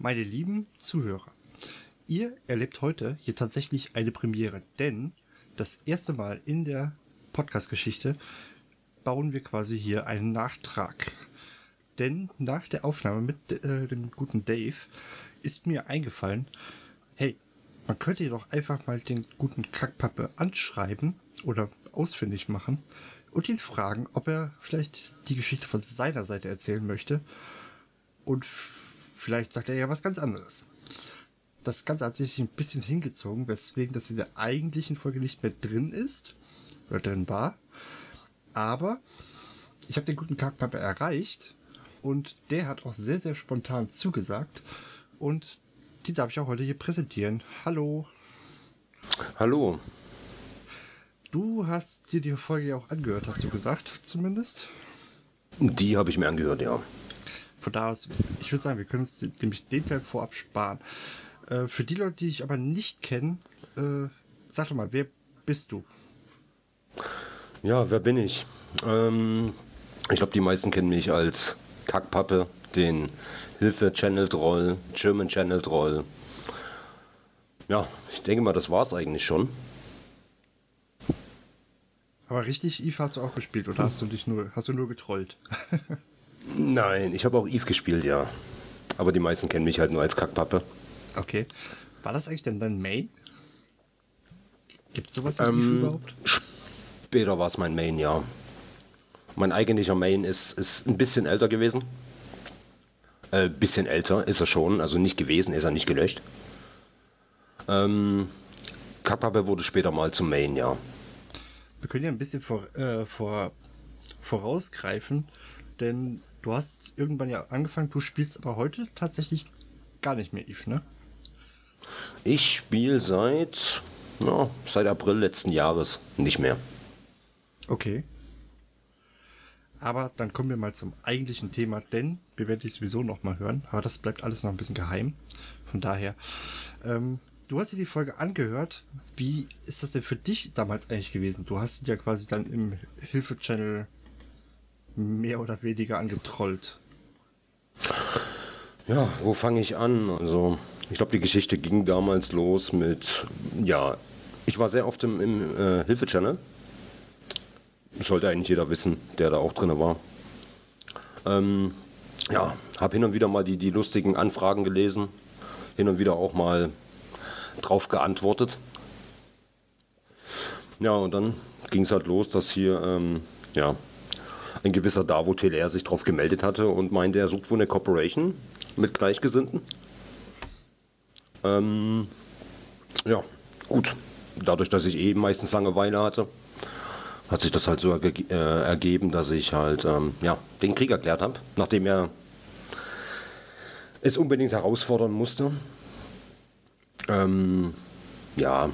Meine lieben Zuhörer, ihr erlebt heute hier tatsächlich eine Premiere, denn das erste Mal in der Podcast-Geschichte bauen wir quasi hier einen Nachtrag. Denn nach der Aufnahme mit äh, dem guten Dave ist mir eingefallen, hey, man könnte doch einfach mal den guten Kackpappe anschreiben oder ausfindig machen und ihn fragen, ob er vielleicht die Geschichte von seiner Seite erzählen möchte. Und vielleicht sagt er ja was ganz anderes. Das Ganze hat sich ein bisschen hingezogen, weswegen das in der eigentlichen Folge nicht mehr drin ist oder drin war. Aber ich habe den guten Kackpappe erreicht und der hat auch sehr, sehr spontan zugesagt. Und die darf ich auch heute hier präsentieren. Hallo. Hallo. Du hast dir die Folge ja auch angehört, hast du gesagt, zumindest? Die habe ich mir angehört, ja. Von da aus, ich würde sagen, wir können uns nämlich den Teil vorab sparen. Äh, für die Leute, die ich aber nicht kenne, äh, sag doch mal, wer bist du? Ja, wer bin ich? Ähm, ich glaube, die meisten kennen mich als Kackpappe, den Hilfe-Channel-Troll, German-Channel-Troll. Ja, ich denke mal, das war es eigentlich schon. Aber richtig Eve hast du auch gespielt oder hast du dich nur, hast du nur getrollt? Nein, ich habe auch Eve gespielt, ja. Aber die meisten kennen mich halt nur als Kackpappe. Okay. War das eigentlich denn dein Main? Gibt es sowas in ähm, Eve überhaupt? Später war es mein Main, ja. Mein eigentlicher Main ist, ist ein bisschen älter gewesen. Äh, bisschen älter ist er schon, also nicht gewesen, ist er nicht gelöscht. Ähm, Kackpappe wurde später mal zum Main, ja. Wir können ja ein bisschen vor, äh, vor, vorausgreifen, denn du hast irgendwann ja angefangen, du spielst aber heute tatsächlich gar nicht mehr Eve, ne? Ich spiele seit, ja, seit April letzten Jahres nicht mehr. Okay. Aber dann kommen wir mal zum eigentlichen Thema, denn wir werden die sowieso noch mal hören, aber das bleibt alles noch ein bisschen geheim. Von daher, ähm, du hast dir die Folge angehört. Wie ist das denn für dich damals eigentlich gewesen? Du hast ja quasi dann im Hilfe-Channel mehr oder weniger angetrollt. Ja, wo fange ich an? Also, ich glaube, die Geschichte ging damals los mit, ja, ich war sehr oft im, im äh, Hilfe-Channel sollte eigentlich jeder wissen, der da auch drin war. Ähm, ja, habe hin und wieder mal die, die lustigen Anfragen gelesen, hin und wieder auch mal drauf geantwortet. Ja, und dann ging es halt los, dass hier ähm, ja, ein gewisser Davo Teler sich drauf gemeldet hatte und meinte, er sucht wohl eine Corporation mit Gleichgesinnten. Ähm, ja, gut. Dadurch, dass ich eben meistens Langeweile hatte, hat sich das halt so erge äh, ergeben, dass ich halt ähm, ja, den Krieg erklärt habe, nachdem er es unbedingt herausfordern musste. Ähm, ja,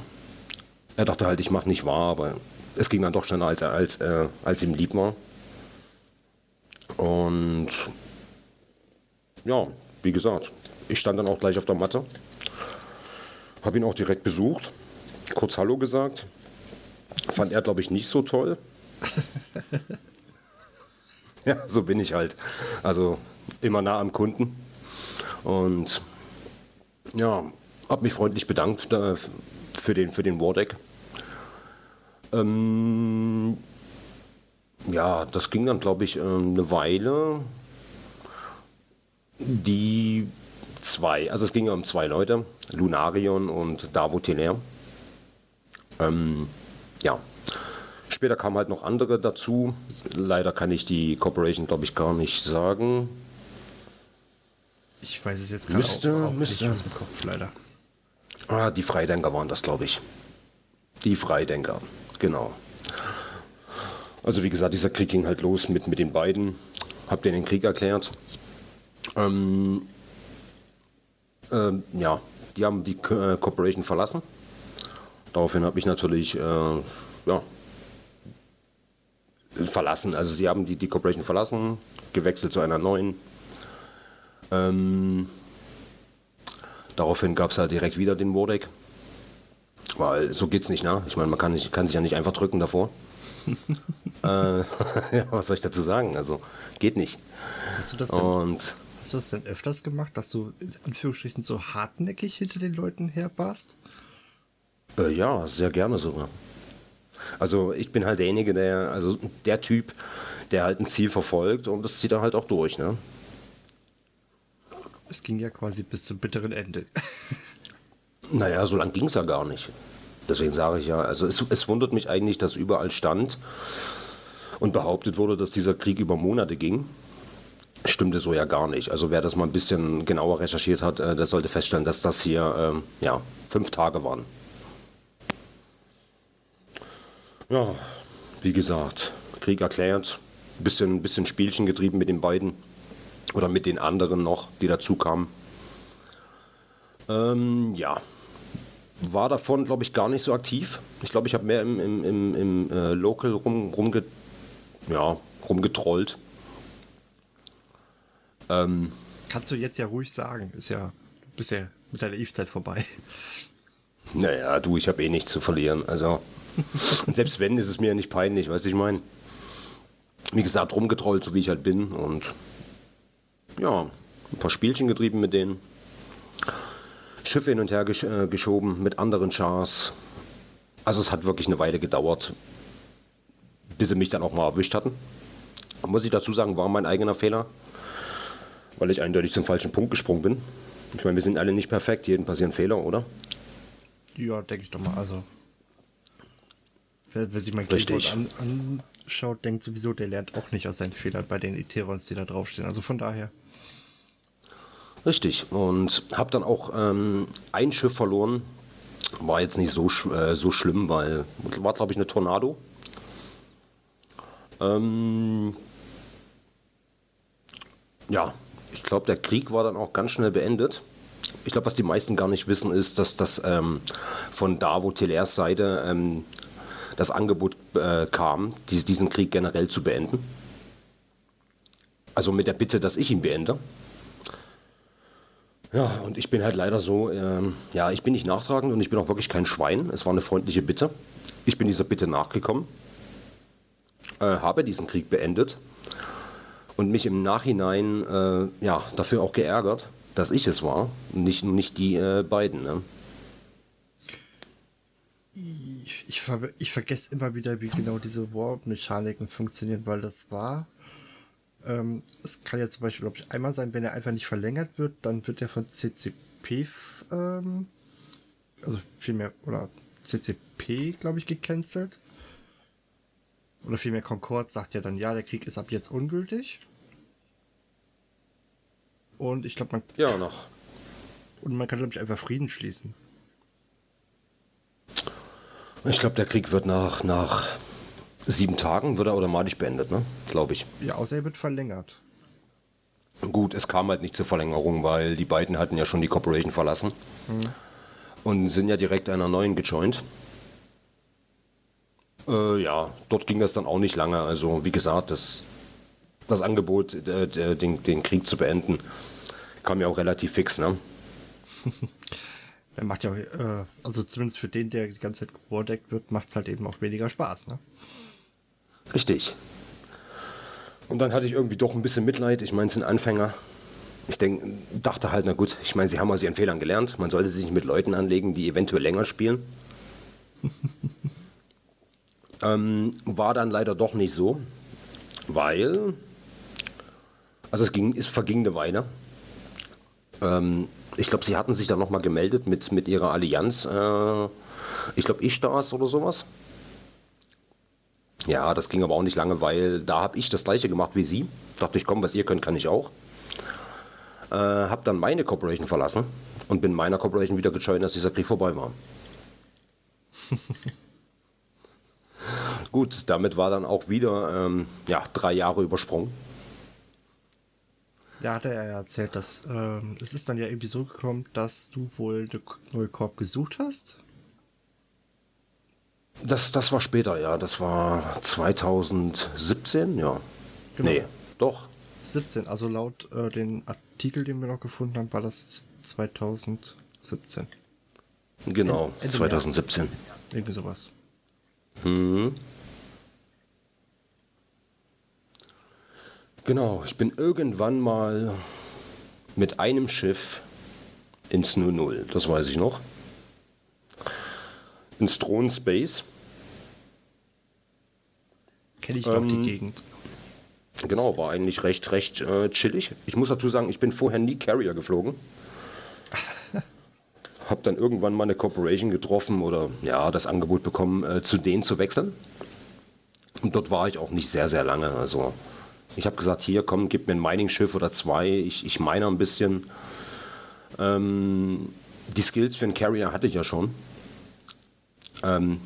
er dachte halt, ich mache nicht wahr, aber es ging dann doch schneller, als, er, als, äh, als ihm lieb war. Und ja, wie gesagt, ich stand dann auch gleich auf der Matte, habe ihn auch direkt besucht, kurz Hallo gesagt Fand er, glaube ich, nicht so toll. ja, so bin ich halt. Also immer nah am Kunden. Und ja, habe mich freundlich bedankt äh, für den, für den Wardeck. Ähm, ja, das ging dann, glaube ich, äh, eine Weile. Die zwei, also es ging ja um zwei Leute, Lunarion und Davo Teler. Ähm, ja. Später kamen halt noch andere dazu. Leider kann ich die Corporation, glaube ich, gar nicht sagen. Ich weiß es jetzt gerade auch, auch müsste. nicht aus dem Kopf, leider. Ah, die Freidenker waren das, glaube ich. Die Freidenker, genau. Also wie gesagt, dieser Krieg ging halt los mit, mit den beiden. habe denen den Krieg erklärt. Ähm, ähm, ja, die haben die äh, Corporation verlassen. Daraufhin habe ich natürlich, äh, ja, verlassen. Also sie haben die, die Corporation verlassen, gewechselt zu einer neuen. Ähm, daraufhin gab es halt direkt wieder den Wodek. Weil so geht's nicht, ne? Ich meine, man kann, nicht, kann sich ja nicht einfach drücken davor. Äh, ja, was soll ich dazu sagen? Also, geht nicht. Hast du das denn, Und hast du das denn öfters gemacht, dass du in Anführungsstrichen so hartnäckig hinter den Leuten herbarst? äh, ja, sehr gerne sogar. Also ich bin halt derjenige, der, also der Typ, der halt ein Ziel verfolgt und das zieht er halt auch durch, ne? Es ging ja quasi bis zum bitteren Ende. Naja, so lang ging es ja gar nicht. Deswegen sage ich ja, also es, es wundert mich eigentlich, dass überall stand und behauptet wurde, dass dieser Krieg über Monate ging. Stimmte so ja gar nicht. Also wer das mal ein bisschen genauer recherchiert hat, äh, der sollte feststellen, dass das hier ähm, ja, fünf Tage waren. Ja, wie gesagt, Krieg erklärt, bisschen, bisschen Spielchen getrieben mit den beiden oder mit den anderen noch, die dazu kamen. Ähm, ja, war davon, glaube ich, gar nicht so aktiv. Ich glaube, ich habe mehr im, im, im, im äh, Local rum, rumge, ja, rumgetrollt. Ähm, Kannst du jetzt ja ruhig sagen. Ist ja, du bist ja mit deiner Eve-Zeit vorbei. naja, du, ich habe eh nichts zu verlieren. Also, und selbst wenn, ist es mir ja nicht peinlich, weißt du, ich meine. Wie gesagt, rumgetrollt, so wie ich halt bin. Und ja, ein paar Spielchen getrieben mit denen. Schiffe hin und her gesch äh, geschoben mit anderen Chars. Also es hat wirklich eine Weile gedauert, bis sie mich dann auch mal erwischt hatten. Muss ich dazu sagen, war mein eigener Fehler, weil ich eindeutig zum falschen Punkt gesprungen bin. Ich meine, wir sind alle nicht perfekt, jedem passieren Fehler, oder? Ja, denke ich doch mal. Also, wer, wer sich mein Richtig. Keyboard an, anschaut, denkt sowieso, der lernt auch nicht aus seinen Fehlern bei den Eterons, die da draufstehen. Also von daher. Richtig. Und habe dann auch ähm, ein Schiff verloren. War jetzt nicht so, äh, so schlimm, weil war, glaube ich, eine Tornado. Ähm, ja, ich glaube, der Krieg war dann auch ganz schnell beendet. Ich glaube, was die meisten gar nicht wissen, ist, dass das ähm, von Davo Telers Seite ähm, das Angebot äh, kam, dies, diesen Krieg generell zu beenden. Also mit der Bitte, dass ich ihn beende. Ja, und ich bin halt leider so, ähm, ja, ich bin nicht nachtragend und ich bin auch wirklich kein Schwein. Es war eine freundliche Bitte. Ich bin dieser Bitte nachgekommen, äh, habe diesen Krieg beendet und mich im Nachhinein äh, ja, dafür auch geärgert, dass ich es war, nicht, nicht die äh, beiden. Ne? Ich, ver ich vergesse immer wieder, wie genau diese War-Mechaniken funktionieren, weil das war. Ähm, es kann ja zum Beispiel, glaube ich, einmal sein, wenn er einfach nicht verlängert wird, dann wird er von CCP, ähm, also vielmehr, oder CCP, glaube ich, gecancelt. Oder vielmehr Concord sagt ja dann, ja, der Krieg ist ab jetzt ungültig. Und ich glaube, man, Ja, noch. und man kann, glaube ich, einfach Frieden schließen. Ich glaube, der Krieg wird nach, nach sieben Tagen wird er automatisch beendet, ne? Glaube ich. Ja, außer er wird verlängert. Gut, es kam halt nicht zur Verlängerung, weil die beiden hatten ja schon die Corporation verlassen und sind ja direkt einer neuen gejoint. Äh, ja, dort ging das dann auch nicht lange. Also wie gesagt, das, das Angebot, äh, den, den Krieg zu beenden, kam ja auch relativ fix. Ne? Er macht ja, äh, also zumindest für den, der die ganze Zeit gewardeckt wird, macht es halt eben auch weniger Spaß, ne? Richtig. Und dann hatte ich irgendwie doch ein bisschen Mitleid. Ich meine, es sind Anfänger. Ich denk, dachte halt, na gut, ich meine, sie haben aus ihren Fehlern gelernt. Man sollte sich nicht mit Leuten anlegen, die eventuell länger spielen. ähm, war dann leider doch nicht so, weil, also es ging, es verging eine Weile. Ähm, ich glaube, sie hatten sich dann nochmal gemeldet mit, mit ihrer Allianz. Äh, ich glaube, Ishtas oder sowas. Ja, das ging aber auch nicht lange, weil da habe ich das gleiche gemacht wie sie. Dachte ich, komm, was ihr könnt, kann ich auch. Äh, habe dann meine Corporation verlassen und bin meiner Corporation wieder gejoint, als dieser Krieg vorbei war. Gut, damit war dann auch wieder ähm, ja, drei Jahre übersprungen. Da hat er ja erzählt, dass ähm, es ist dann ja irgendwie so gekommen, dass du wohl eine neue Korb gesucht hast. Das, das war später, ja. Das war 2017, ja. Genau. Nee, doch. 17, also laut äh, den Artikel, den wir noch gefunden haben, war das 2017. Genau, Ende 2017. März. Irgendwie sowas. Hm. Genau, ich bin irgendwann mal mit einem Schiff ins 00, das weiß ich noch. Ins Throne Space. Kenne ich noch ähm, die Gegend. Genau, war eigentlich recht, recht äh, chillig. Ich muss dazu sagen, ich bin vorher nie Carrier geflogen. Hab dann irgendwann mal eine Corporation getroffen oder ja, das Angebot bekommen, äh, zu denen zu wechseln. Und dort war ich auch nicht sehr, sehr lange. Also ich habe gesagt, hier, komm, gib mir ein Mining-Schiff oder zwei, ich, ich mine ein bisschen. Ähm, die Skills für einen Carrier hatte ich ja schon. Ähm,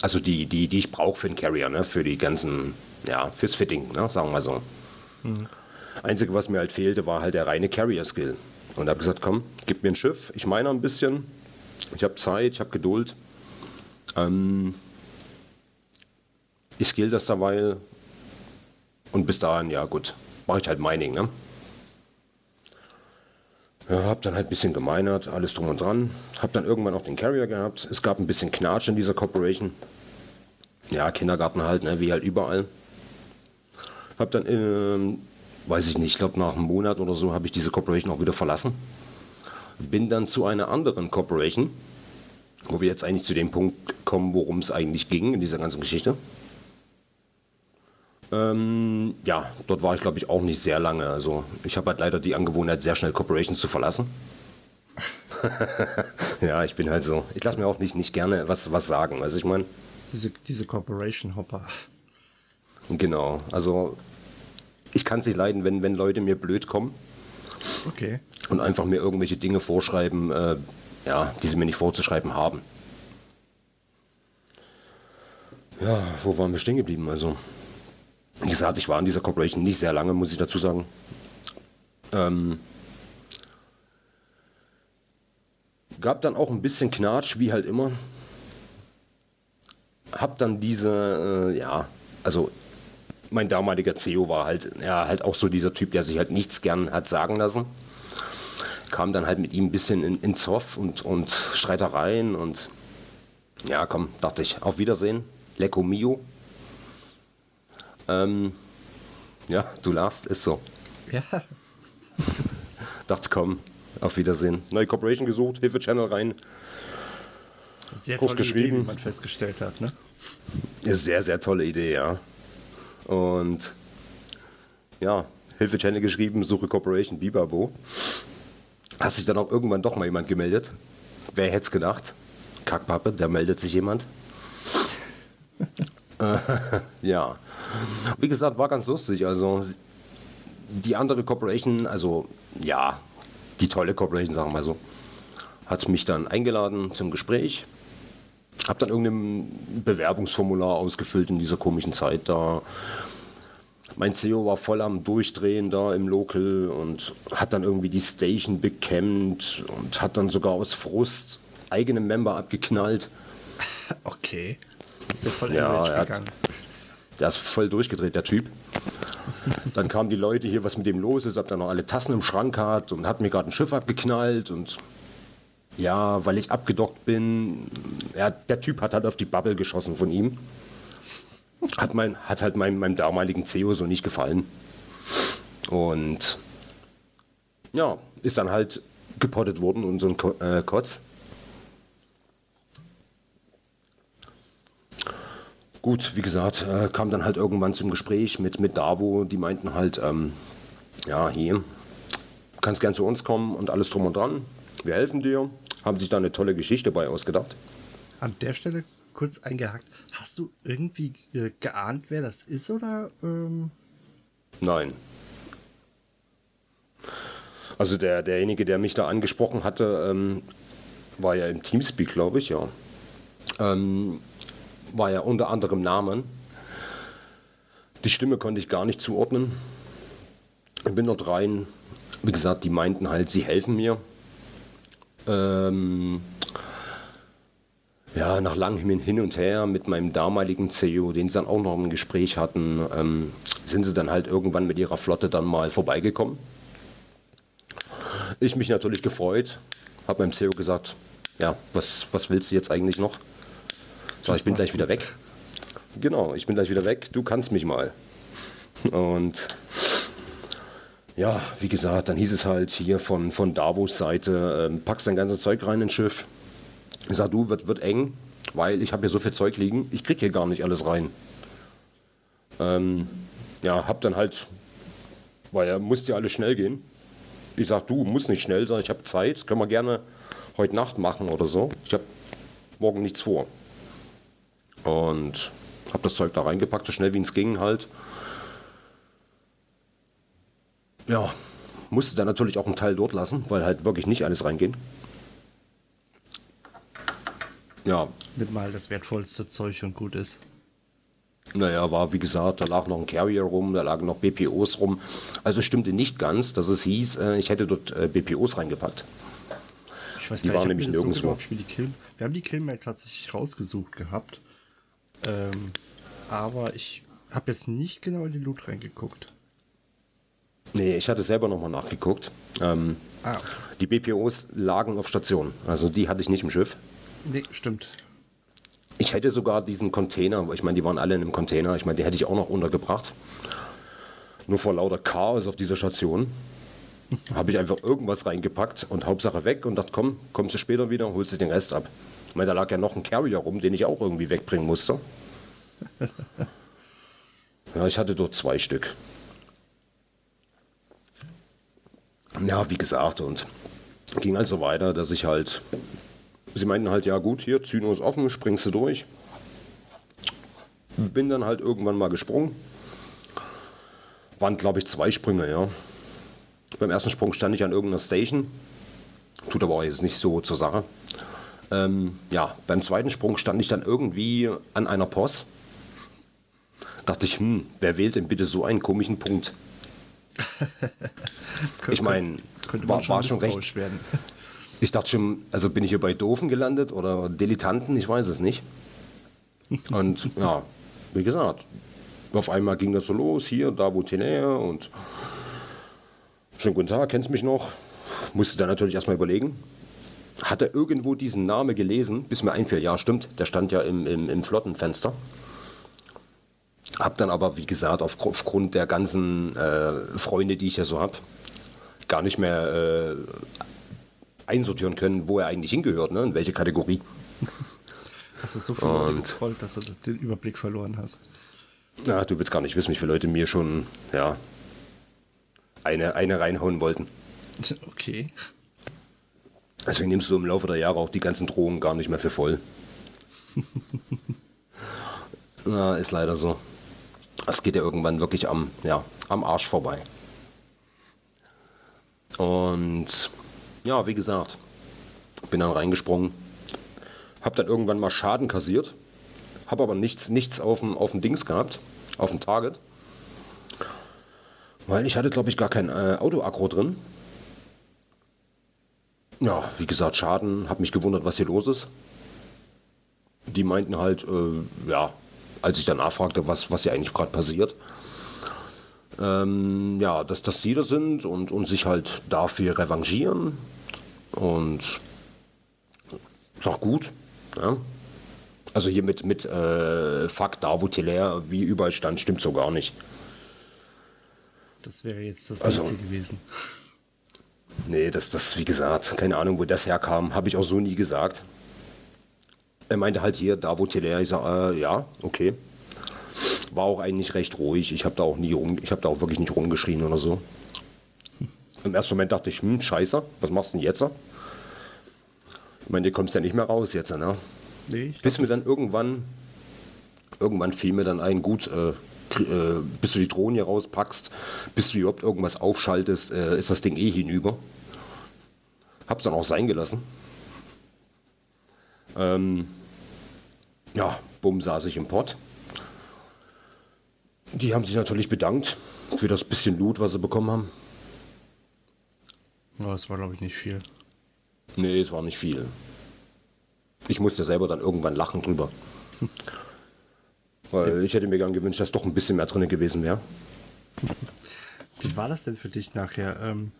also die, die, die ich brauche für einen Carrier, ne? für die ganzen, ja, fürs Fitting, ne? sagen wir so. Mhm. Einzige, was mir halt fehlte, war halt der reine Carrier-Skill. Und habe gesagt, komm, gib mir ein Schiff, ich meine ein bisschen, ich habe Zeit, ich habe Geduld. Ähm, ich skill das dabei, und bis dahin, ja gut, mache ich halt Mining, ne? Ja, hab dann halt ein bisschen gemeinert, alles drum und dran. Hab dann irgendwann auch den Carrier gehabt. Es gab ein bisschen Knatsch in dieser Corporation. Ja, Kindergarten halt, ne, wie halt überall. Hab dann, ähm, weiß ich nicht, ich glaube nach einem Monat oder so habe ich diese Corporation auch wieder verlassen. Bin dann zu einer anderen Corporation, wo wir jetzt eigentlich zu dem Punkt kommen, worum es eigentlich ging in dieser ganzen Geschichte. Ähm, ja, dort war ich glaube ich auch nicht sehr lange. Also ich habe halt leider die Angewohnheit, sehr schnell Corporations zu verlassen. ja, ich bin halt so. Ich lasse mir auch nicht, nicht gerne was, was sagen. Also ich meine. Diese, diese Corporation-Hopper. Genau, also ich kann es nicht leiden, wenn, wenn Leute mir blöd kommen. Okay. Und einfach mir irgendwelche Dinge vorschreiben, äh, ja, die sie mir nicht vorzuschreiben haben. Ja, wo waren wir stehen geblieben? Also, wie gesagt, ich war in dieser Corporation nicht sehr lange, muss ich dazu sagen. Ähm, gab dann auch ein bisschen Knatsch, wie halt immer. Hab dann diese, äh, ja, also mein damaliger CEO war halt, ja, halt auch so dieser Typ, der sich halt nichts gern hat sagen lassen. Kam dann halt mit ihm ein bisschen in, in Zoff und, und Streitereien und ja, komm, dachte ich, auf Wiedersehen, Lecco Mio. Ähm, ja, du lachst, ist so. Ja. Dachte, komm, auf Wiedersehen. Neue Corporation gesucht, Hilfe-Channel rein. Sehr tolle geschrieben. Idee, wie man festgestellt hat, ne? Ja, sehr, sehr tolle Idee, ja. Und ja, Hilfe-Channel geschrieben, Suche Corporation, Bibabo. Hat sich dann auch irgendwann doch mal jemand gemeldet. Wer hätte es gedacht? Kackpappe, da meldet sich jemand. äh, ja. Wie gesagt, war ganz lustig. Also die andere Corporation, also ja, die tolle Corporation, sagen wir mal so, hat mich dann eingeladen zum Gespräch. Hab dann irgendein Bewerbungsformular ausgefüllt in dieser komischen Zeit da. Mein CEO war voll am Durchdrehen da im Local und hat dann irgendwie die Station bekämmt und hat dann sogar aus Frust eigene Member abgeknallt. Okay. Ist ja voll ja, gegangen. Der ist voll durchgedreht, der Typ. Dann kamen die Leute hier, was mit dem los ist, ob der noch alle Tassen im Schrank hat und hat mir gerade ein Schiff abgeknallt und ja, weil ich abgedockt bin. Ja, der Typ hat halt auf die Bubble geschossen von ihm. Hat, mein, hat halt meinem, meinem damaligen CEO so nicht gefallen. Und ja, ist dann halt gepottet worden und so ein äh, Kotz. Gut, wie gesagt, äh, kam dann halt irgendwann zum Gespräch mit, mit Davo. Die meinten halt, ähm, ja, hier, kannst gern zu uns kommen und alles drum und dran. Wir helfen dir. Haben sich da eine tolle Geschichte bei ausgedacht. An der Stelle kurz eingehakt. Hast du irgendwie äh, geahnt, wer das ist oder? Ähm? Nein. Also der, derjenige, der mich da angesprochen hatte, ähm, war ja im Teamspeak, glaube ich, ja. Ähm, war ja unter anderem Namen. Die Stimme konnte ich gar nicht zuordnen. Ich bin dort rein. Wie gesagt, die meinten halt, sie helfen mir. Ähm, ja, nach langem Hin und Her mit meinem damaligen CEO, den sie dann auch noch im Gespräch hatten, ähm, sind sie dann halt irgendwann mit ihrer Flotte dann mal vorbeigekommen. Ich mich natürlich gefreut, habe meinem CEO gesagt, ja, was, was willst du jetzt eigentlich noch? So, ich bin gleich wieder weg. Genau, ich bin gleich wieder weg, du kannst mich mal. Und ja, wie gesagt, dann hieß es halt hier von, von Davos Seite, ähm, packst dein ganzes Zeug rein ins Schiff. Ich sag, du, wird, wird eng, weil ich habe hier so viel Zeug liegen, ich krieg hier gar nicht alles rein. Ähm, ja, hab dann halt, weil er musste ja alles schnell gehen. Ich sag, du, muss nicht schnell sein, ich habe Zeit, können wir gerne heute Nacht machen oder so. Ich habe morgen nichts vor. Und habe das Zeug da reingepackt, so schnell wie es ging halt. Ja, musste dann natürlich auch einen Teil dort lassen, weil halt wirklich nicht alles reingehen. Ja. Mit mal das wertvollste Zeug und gut ist. Naja, war wie gesagt, da lag noch ein Carrier rum, da lagen noch BPOs rum. Also stimmte nicht ganz, dass es hieß, äh, ich hätte dort äh, BPOs reingepackt. Ich weiß Die gar waren nicht, nämlich wir das nirgendwo. so, Wir haben die Killmail tatsächlich rausgesucht gehabt. Ähm, aber ich habe jetzt nicht genau in den Loot reingeguckt. Nee, ich hatte selber nochmal nachgeguckt. Ähm, Ah, die BPOs lagen auf Station, also die hatte ich nicht im Schiff. nee, stimmt. Ich hätte sogar diesen Container, ich meine, die waren alle in einem Container, ich meine, die hätte ich auch noch untergebracht. Nur vor lauter Chaos auf dieser Station habe ich einfach irgendwas reingepackt und Hauptsache weg und dachte, komm, kommst du später wieder, holst du den Rest ab. Ich meine, da lag ja noch ein Carrier rum, den ich auch irgendwie wegbringen musste. Ja, ich hatte dort zwei Stück. Ja, wie gesagt, und ging also weiter, dass ich halt Sie meinten halt, ja gut, hier, Zyno ist offen, springst du durch. Bin dann halt irgendwann mal gesprungen. Waren, glaube ich, zwei Sprünge, ja. Beim ersten Sprung stand ich an irgendeiner Station. Tut aber auch jetzt nicht so zur Sache. Ähm, ja, beim zweiten Sprung stand ich dann irgendwie an einer Post. Dachte ich, hm, wer wählt denn bitte so einen komischen Punkt? Ich meine, könnte war, war schon recht werden. ich dachte schon, also bin ich hier bei Doofen gelandet oder Dilettanten, ich weiß es nicht. Und ja, wie gesagt, auf einmal ging das so los, hier, da wo Tenere und schönen guten Tag, kennst mich noch? Musste dann natürlich erstmal überlegen. Hatte irgendwo diesen Namen gelesen, bis mir einfiel, ja stimmt, der stand ja im, im, im Flottenfenster. Hab dann aber, wie gesagt, auf, aufgrund der ganzen äh, Freunde, die ich ja so habe, gar nicht mehr äh, einsortieren können, wo er eigentlich hingehört, ne? in welche Kategorie. Hast du so viel Und- getrollt, dass du den Überblick verloren hast. Ja, du willst gar nicht wissen, wie viele Leute mir schon ja, eine, eine reinhauen wollten. Okay. Deswegen nimmst du im Laufe der Jahre auch die ganzen Drohungen gar nicht mehr für voll. Na, ist leider so. Es geht ja irgendwann wirklich am, ja, am Arsch vorbei. Und ja, wie gesagt, bin dann reingesprungen, hab dann irgendwann mal Schaden kassiert, hab aber nichts, nichts auf dem, auf dem Dings gehabt, auf dem Target. Weil ich hatte, glaube ich, gar kein äh, Auto-Akro drin. Ja, wie gesagt, Schaden, hab mich gewundert, was hier los ist. Die meinten halt, äh, ja, als ich dann nachfragte, was, was hier eigentlich gerade passiert, ähm, ja, dass das sie da sind und, und sich halt dafür revanchieren. Und ist auch gut. Ja. Also hier mit, mit äh, Fuck Darvo Teller, wie überall stand, stimmt so gar nicht. Das wäre jetzt das Also- nächste gewesen. Nee, das, das, wie gesagt, keine Ahnung, wo das herkam, habe ich auch so nie gesagt. Er meinte halt hier, da wo Teller, ich sag, äh, ja, okay. War auch eigentlich recht ruhig. Ich habe da auch nie rum, ich habe da auch wirklich nicht rumgeschrien oder so. Im ersten Moment dachte ich, hm, scheiße, was machst du denn jetzt? Ich meine, du kommst ja nicht mehr raus jetzt, ne? Nee, ich Bis mir dann irgendwann, irgendwann fiel mir dann ein, gut, äh, äh, bis du die Drohne hier rauspackst, bis du überhaupt irgendwas aufschaltest, äh, ist das Ding eh hinüber. Hab's dann auch sein gelassen. Ähm, ja, bumm, saß ich im Pott. Die haben sich natürlich bedankt für das bisschen Loot, was sie bekommen haben. Das war, glaube ich, nicht viel. Nee, es war nicht viel. Ich musste selber dann irgendwann lachen drüber. Weil ich hätte mir gern gewünscht, dass doch ein bisschen mehr drin gewesen wäre. Wie war das denn für dich nachher? Ähm,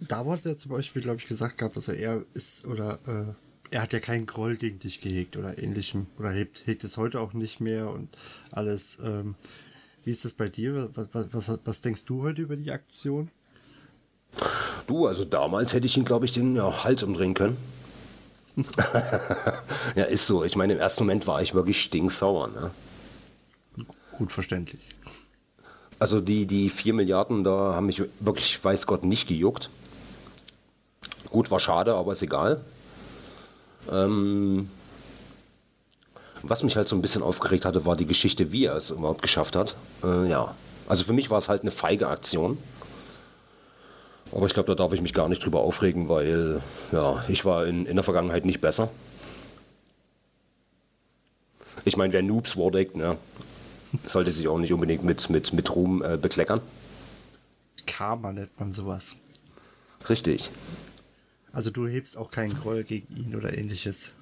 da wurde ja zum Beispiel, glaube ich, gesagt gehabt, also er ist oder äh, er hat ja keinen Groll gegen dich gehegt oder ähnlichem oder hegt, hegt es heute auch nicht mehr und alles. Ähm, wie ist das bei dir? Was, was, was, was denkst du heute über die Aktion? Du, also damals hätte ich ihn, glaube ich, den ja, Hals umdrehen können. ja, ist so. Ich meine, im ersten Moment war ich wirklich stinksauer. Ne? Gut verständlich. Also die, die 4 Milliarden, da haben mich wirklich, weiß Gott, nicht gejuckt. Gut, war schade, aber ist egal. Ähm, was mich halt so ein bisschen aufgeregt hatte, war die Geschichte, wie er es überhaupt geschafft hat. Äh, ja, also für mich war es halt eine feige Aktion. Aber ich glaube, da darf ich mich gar nicht drüber aufregen, weil ja, ich war in, in der Vergangenheit nicht besser. Ich meine, wer Noobs wardeckt, ne, sollte sich auch nicht unbedingt mit, mit, mit Ruhm äh, bekleckern. Karma nennt man sowas. Richtig. Also du hebst auch keinen Groll gegen ihn oder ähnliches.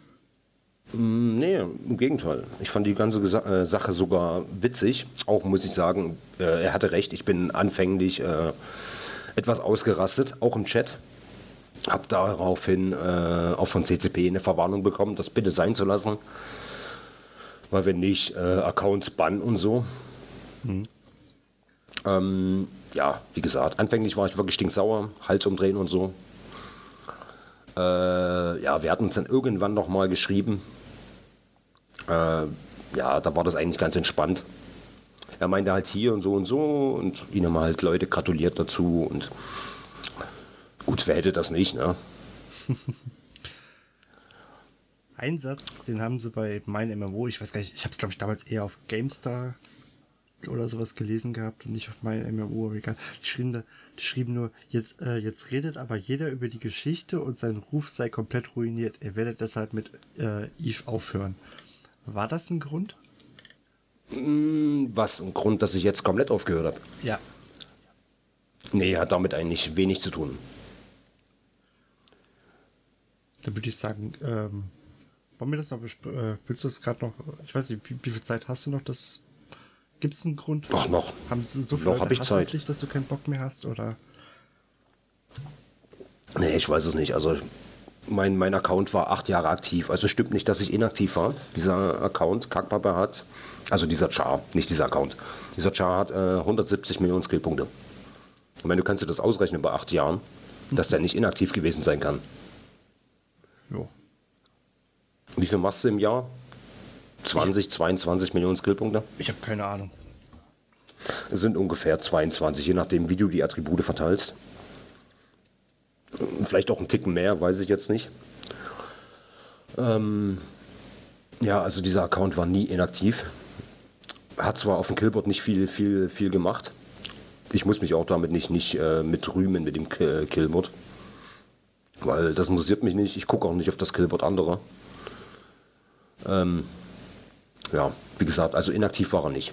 Mm, nee, im Gegenteil. Ich fand die ganze Gesa äh, Sache sogar witzig. Auch muss ich sagen, äh, er hatte recht. Ich bin anfänglich äh, etwas ausgerastet, auch im Chat. Hab daraufhin äh, auch von CCP eine Verwarnung bekommen, das bitte sein zu lassen. Weil wenn nicht, äh, Accounts bannen und so. Mhm. Ähm, ja, wie gesagt, anfänglich war ich wirklich stinksauer, Hals umdrehen und so. Äh, ja, wir hatten uns dann irgendwann noch mal geschrieben. Äh, ja, da war das eigentlich ganz entspannt er meinte halt hier und so und so und ihn haben halt Leute gratuliert dazu und gut, wer hätte das nicht, ne? Ein Satz, den haben sie bei meinem MMO, ich weiß gar nicht, ich habe es glaube ich damals eher auf GameStar oder sowas gelesen gehabt und nicht auf meinem MMO, aber egal. Die schrieben, da, die schrieben nur, jetzt, äh, jetzt redet aber jeder über die Geschichte und sein Ruf sei komplett ruiniert. Er werde deshalb mit äh, Eve aufhören. War das ein Grund? Was? Ein Grund, dass ich jetzt komplett aufgehört habe? Ja. Nee, hat damit eigentlich wenig zu tun. Dann würde ich sagen, ähm, wollen wir das noch äh, Willst du das gerade noch? Ich weiß nicht, wie, wie, viel Zeit hast du noch? Das gibt es einen Grund? Ach, noch. Haben sie so viel noch habe ich Zeit. Dich, dass du keinen Bock mehr hast oder? Nee, ich weiß es nicht. Also mein, mein Account war acht Jahre aktiv. Also stimmt nicht, dass ich inaktiv war. Dieser Account, Kackpapa hat, also dieser Char, nicht dieser Account. Dieser Char hat äh, 170 Millionen Skillpunkte. Und wenn du kannst dir das ausrechnen bei acht Jahren, dass der nicht inaktiv gewesen sein kann. Jo. Wie viel machst du im Jahr? 20, 22 Millionen Skillpunkte? Ich habe keine Ahnung. Es sind ungefähr 22, je nachdem, wie du die Attribute verteilst. Vielleicht auch ein Ticken mehr, weiß ich jetzt nicht. Ähm, ja, also dieser Account war nie inaktiv. Hat zwar auf dem Killboard nicht viel, viel, viel gemacht. Ich muss mich auch damit nicht, nicht äh, mit rühmen mit dem Killboard. Weil das interessiert mich nicht. Ich gucke auch nicht auf das Killboard anderer. Ähm, ja, wie gesagt, also inaktiv war er nicht.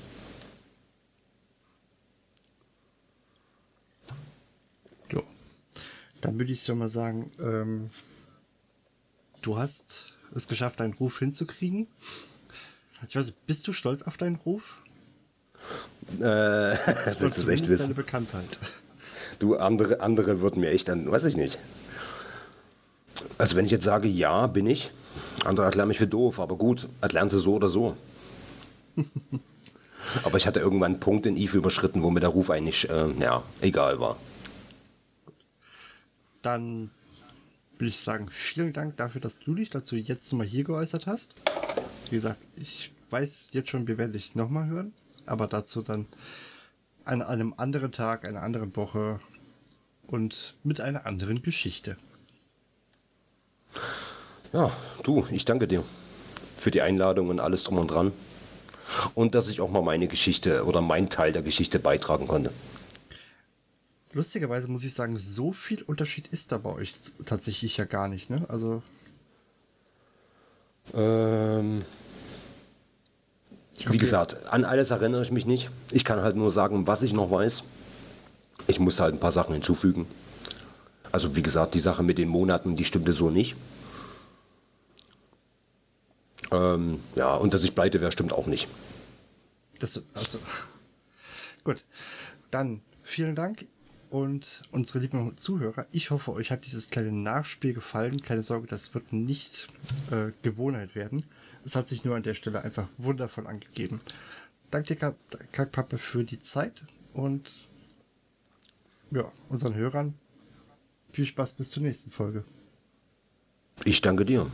Dann würde ich schon mal sagen, ähm, du hast es geschafft, deinen Ruf hinzukriegen. Ich weiß nicht, bist du stolz auf deinen Ruf? Äh, willst du echt wissen? deine Bekanntheit. Du, andere, andere würden mir echt dann, weiß ich nicht. Also wenn ich jetzt sage, ja, bin ich, andere erklären mich für doof, aber gut, erklären sie so oder so. aber ich hatte irgendwann einen Punkt in Eve überschritten, wo mir der Ruf eigentlich, äh, ja, egal war dann will ich sagen, vielen Dank dafür, dass du dich dazu jetzt nochmal hier geäußert hast. Wie gesagt, ich weiß jetzt schon, wir werden dich nochmal hören, aber dazu dann an einem anderen Tag, einer anderen Woche und mit einer anderen Geschichte. Ja, du, ich danke dir für die Einladung und alles drum und dran. Und dass ich auch mal meine Geschichte oder meinen Teil der Geschichte beitragen konnte. Lustigerweise muss ich sagen, so viel Unterschied ist da bei euch tatsächlich ja gar nicht, ne? Also. Ähm. Wie gesagt, an alles erinnere ich mich nicht. Ich kann halt nur sagen, was ich noch weiß. Ich muss halt ein paar Sachen hinzufügen. Also wie gesagt, die Sache mit den Monaten, die stimmte so nicht. Ähm, ja, und dass ich pleite wäre, stimmt auch nicht. Das, also, gut. Dann vielen Dank und unsere lieben Zuhörer. Ich hoffe, euch hat dieses kleine Nachspiel gefallen. Keine Sorge, das wird nicht äh, Gewohnheit werden. Es hat sich nur an der Stelle einfach wundervoll angegeben. Danke dir, Kackpappe, für die Zeit und ja, unseren Hörern viel Spaß bis zur nächsten Folge. Ich danke dir.